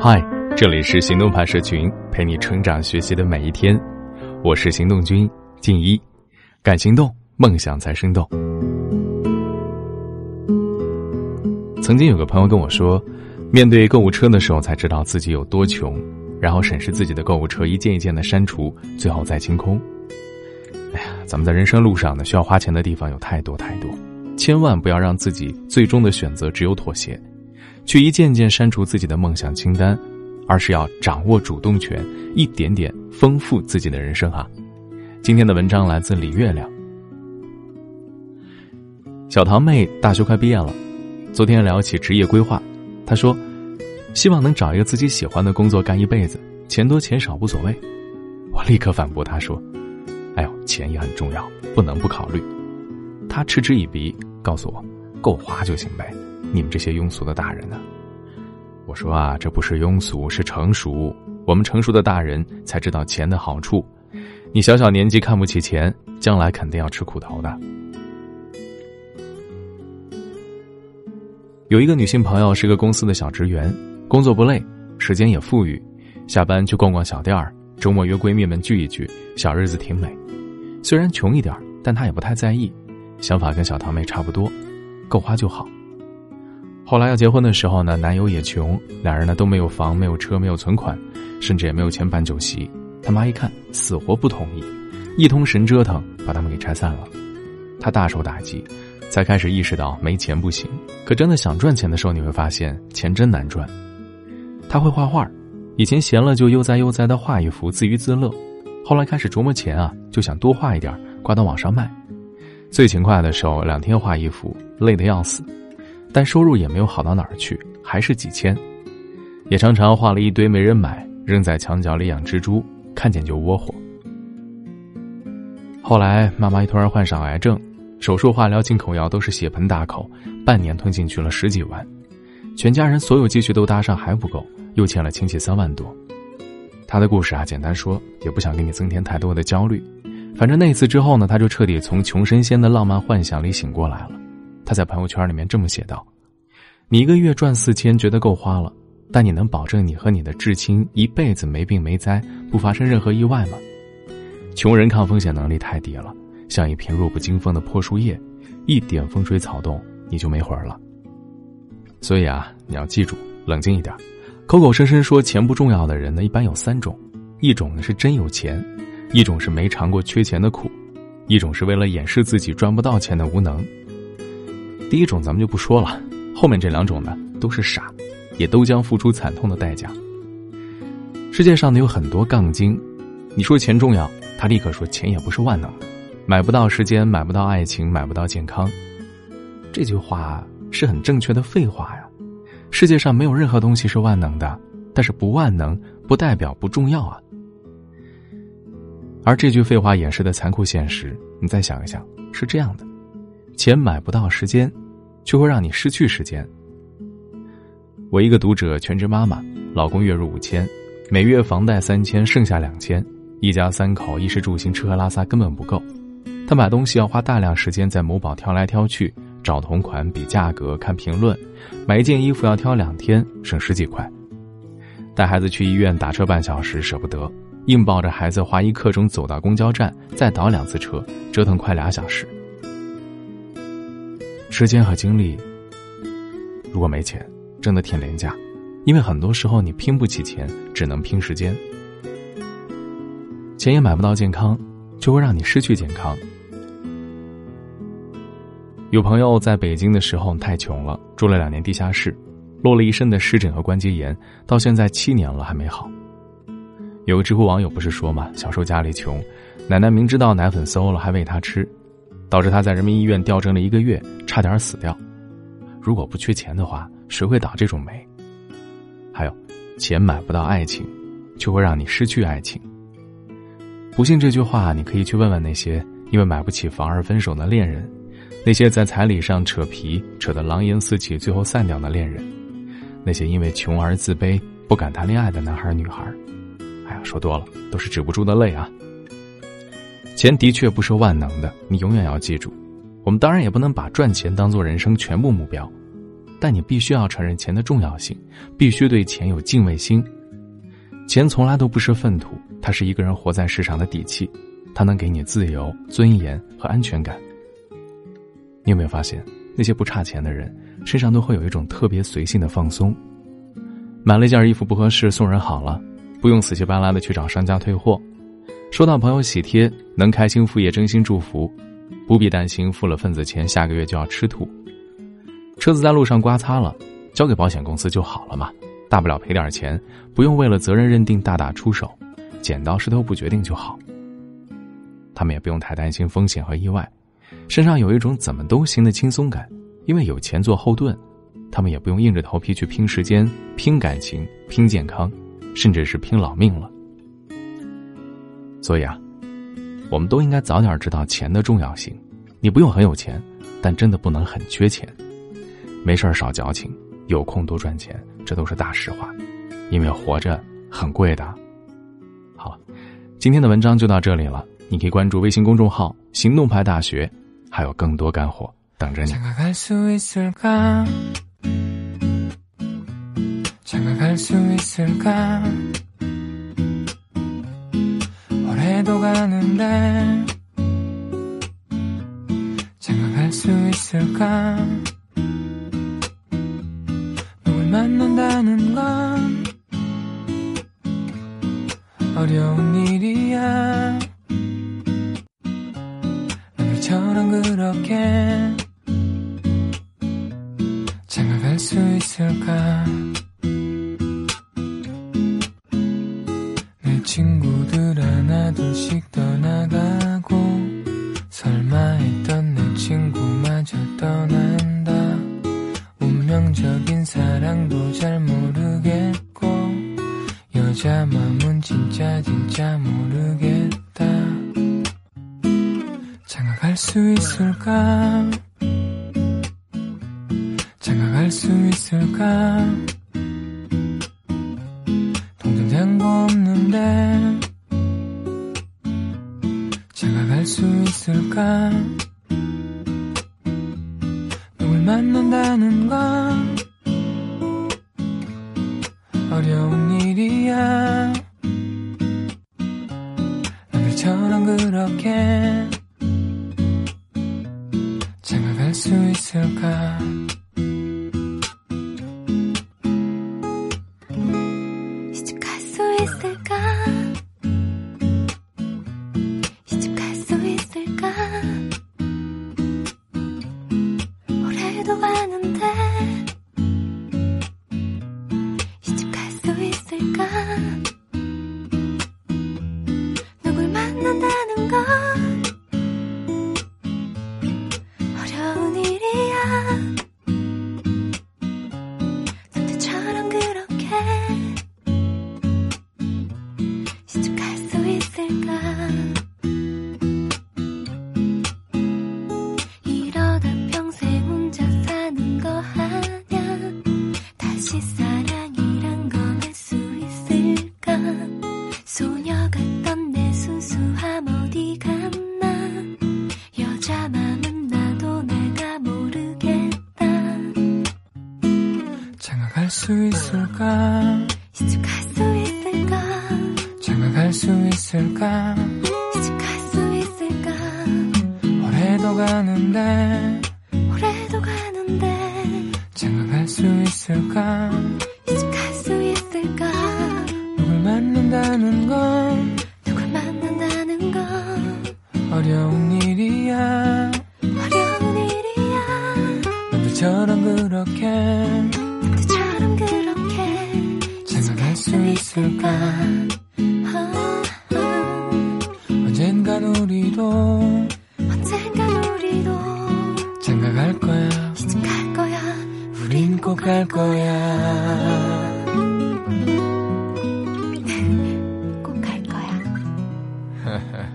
嗨，这里是行动派社群，陪你成长学习的每一天。我是行动君静一，敢行动，梦想才生动。曾经有个朋友跟我说，面对购物车的时候才知道自己有多穷，然后审视自己的购物车，一件一件的删除，最后再清空。哎呀，咱们在人生路上呢，需要花钱的地方有太多太多，千万不要让自己最终的选择只有妥协，去一件件删除自己的梦想清单，而是要掌握主动权，一点点丰富自己的人生啊！今天的文章来自李月亮，小堂妹大学快毕业了。昨天聊起职业规划，她说：“希望能找一个自己喜欢的工作干一辈子，钱多钱少无所谓。”我立刻反驳她说：“哎呦，钱也很重要，不能不考虑。”他嗤之以鼻，告诉我：“够花就行呗，你们这些庸俗的大人呢？”我说：“啊，这不是庸俗，是成熟。我们成熟的大人才知道钱的好处。你小小年纪看不起钱，将来肯定要吃苦头的。”有一个女性朋友是个公司的小职员，工作不累，时间也富裕，下班去逛逛小店儿，周末约闺蜜们聚一聚，小日子挺美。虽然穷一点但她也不太在意，想法跟小堂妹差不多，够花就好。后来要结婚的时候呢，男友也穷，两人呢都没有房、没有车、没有存款，甚至也没有钱办酒席。他妈一看，死活不同意，一通神折腾，把他们给拆散了。他大受打击。才开始意识到没钱不行，可真的想赚钱的时候，你会发现钱真难赚。他会画画，以前闲了就悠哉悠哉的画一幅自娱自乐，后来开始琢磨钱啊，就想多画一点，挂到网上卖。最勤快的时候，两天画一幅，累得要死，但收入也没有好到哪儿去，还是几千。也常常画了一堆没人买，扔在墙角里养蜘蛛，看见就窝火。后来妈妈突然患上癌症。手术、化疗、进口药都是血盆大口，半年吞进去了十几万，全家人所有积蓄都搭上还不够，又欠了亲戚三万多。他的故事啊，简单说，也不想给你增添太多的焦虑。反正那次之后呢，他就彻底从穷神仙的浪漫幻想里醒过来了。他在朋友圈里面这么写道：“你一个月赚四千，觉得够花了，但你能保证你和你的至亲一辈子没病没灾，不发生任何意外吗？穷人抗风险能力太低了。”像一片弱不禁风的破树叶，一点风吹草动你就没魂了。所以啊，你要记住，冷静一点。口口声声说钱不重要的人呢，一般有三种：一种呢是真有钱，一种是没尝过缺钱的苦，一种是为了掩饰自己赚不到钱的无能。第一种咱们就不说了，后面这两种呢都是傻，也都将付出惨痛的代价。世界上呢有很多杠精，你说钱重要，他立刻说钱也不是万能的。买不到时间，买不到爱情，买不到健康，这句话是很正确的废话呀。世界上没有任何东西是万能的，但是不万能不代表不重要啊。而这句废话掩饰的残酷现实，你再想一想，是这样的：钱买不到时间，却会让你失去时间。我一个读者，全职妈妈，老公月入五千，每月房贷三千，剩下两千，一家三口衣食住行吃喝拉撒根本不够。他买东西要花大量时间在某宝挑来挑去，找同款、比价格、看评论，买一件衣服要挑两天，省十几块。带孩子去医院打车半小时舍不得，硬抱着孩子花一刻钟走到公交站，再倒两次车，折腾快俩小时。时间和精力，如果没钱，真的挺廉价，因为很多时候你拼不起钱，只能拼时间。钱也买不到健康，就会让你失去健康。有朋友在北京的时候太穷了，住了两年地下室，落了一身的湿疹和关节炎，到现在七年了还没好。有个知乎网友不是说嘛，小时候家里穷，奶奶明知道奶粉馊了还喂他吃，导致他在人民医院吊针了一个月，差点死掉。如果不缺钱的话，谁会倒这种霉？还有，钱买不到爱情，就会让你失去爱情。不信这句话，你可以去问问那些因为买不起房而分手的恋人。那些在彩礼上扯皮扯得狼烟四起，最后散掉的恋人；那些因为穷而自卑、不敢谈恋爱的男孩女孩，哎呀，说多了都是止不住的泪啊。钱的确不是万能的，你永远要记住。我们当然也不能把赚钱当做人生全部目标，但你必须要承认钱的重要性，必须对钱有敬畏心。钱从来都不是粪土，它是一个人活在世上的底气，它能给你自由、尊严和安全感。你有没有发现，那些不差钱的人身上都会有一种特别随性的放松？买了一件衣服不合适，送人好了，不用死乞白赖的去找商家退货；收到朋友喜帖，能开心副业真心祝福，不必担心付了份子钱下个月就要吃土。车子在路上刮擦了，交给保险公司就好了嘛，大不了赔点钱，不用为了责任认定大打出手，剪刀石头布决定就好。他们也不用太担心风险和意外，身上有一种怎么都行的轻松感，因为有钱做后盾，他们也不用硬着头皮去拼时间、拼感情、拼健康，甚至是拼老命了。所以啊，我们都应该早点知道钱的重要性。你不用很有钱，但真的不能很缺钱。没事少矫情，有空多赚钱，这都是大实话。因为活着很贵的。好，今天的文章就到这里了。你可以关注微信公众号“行动派大学”，还有更多干货等着你。 알고 가는데 장가갈 수 있을까? 누굴 만난다는 건 어려운 일이야. 오늘처럼 그렇게 장가갈 수 있을까? 진짜 진짜 모르겠다. 장가갈 수 있을까? 장가갈 수 있을까? 동전 잔고 없는데 장가갈 수 있을까? 만난다는 건 수 있을까 수 있을까? 시집갈 수 있을까? 장가갈 수 있을까? 시집갈 수 있을까? 올해도 가는데 오래도 가는데 장가갈 수 있을까? 시집갈 수 있을까? 누굴 만난다는 건 누굴 만난다는 건 어려운 일이야. 어려운 일이야. 너들처럼 그렇게 장가갈 수 있을까? 아, 아, 언젠간 우리도 언젠간 우리도 장가 갈 거야. 시집 갈 거야. 우린 꼭 갈 거야. 꼭 갈 거야.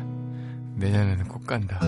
내년에는 꼭 간다.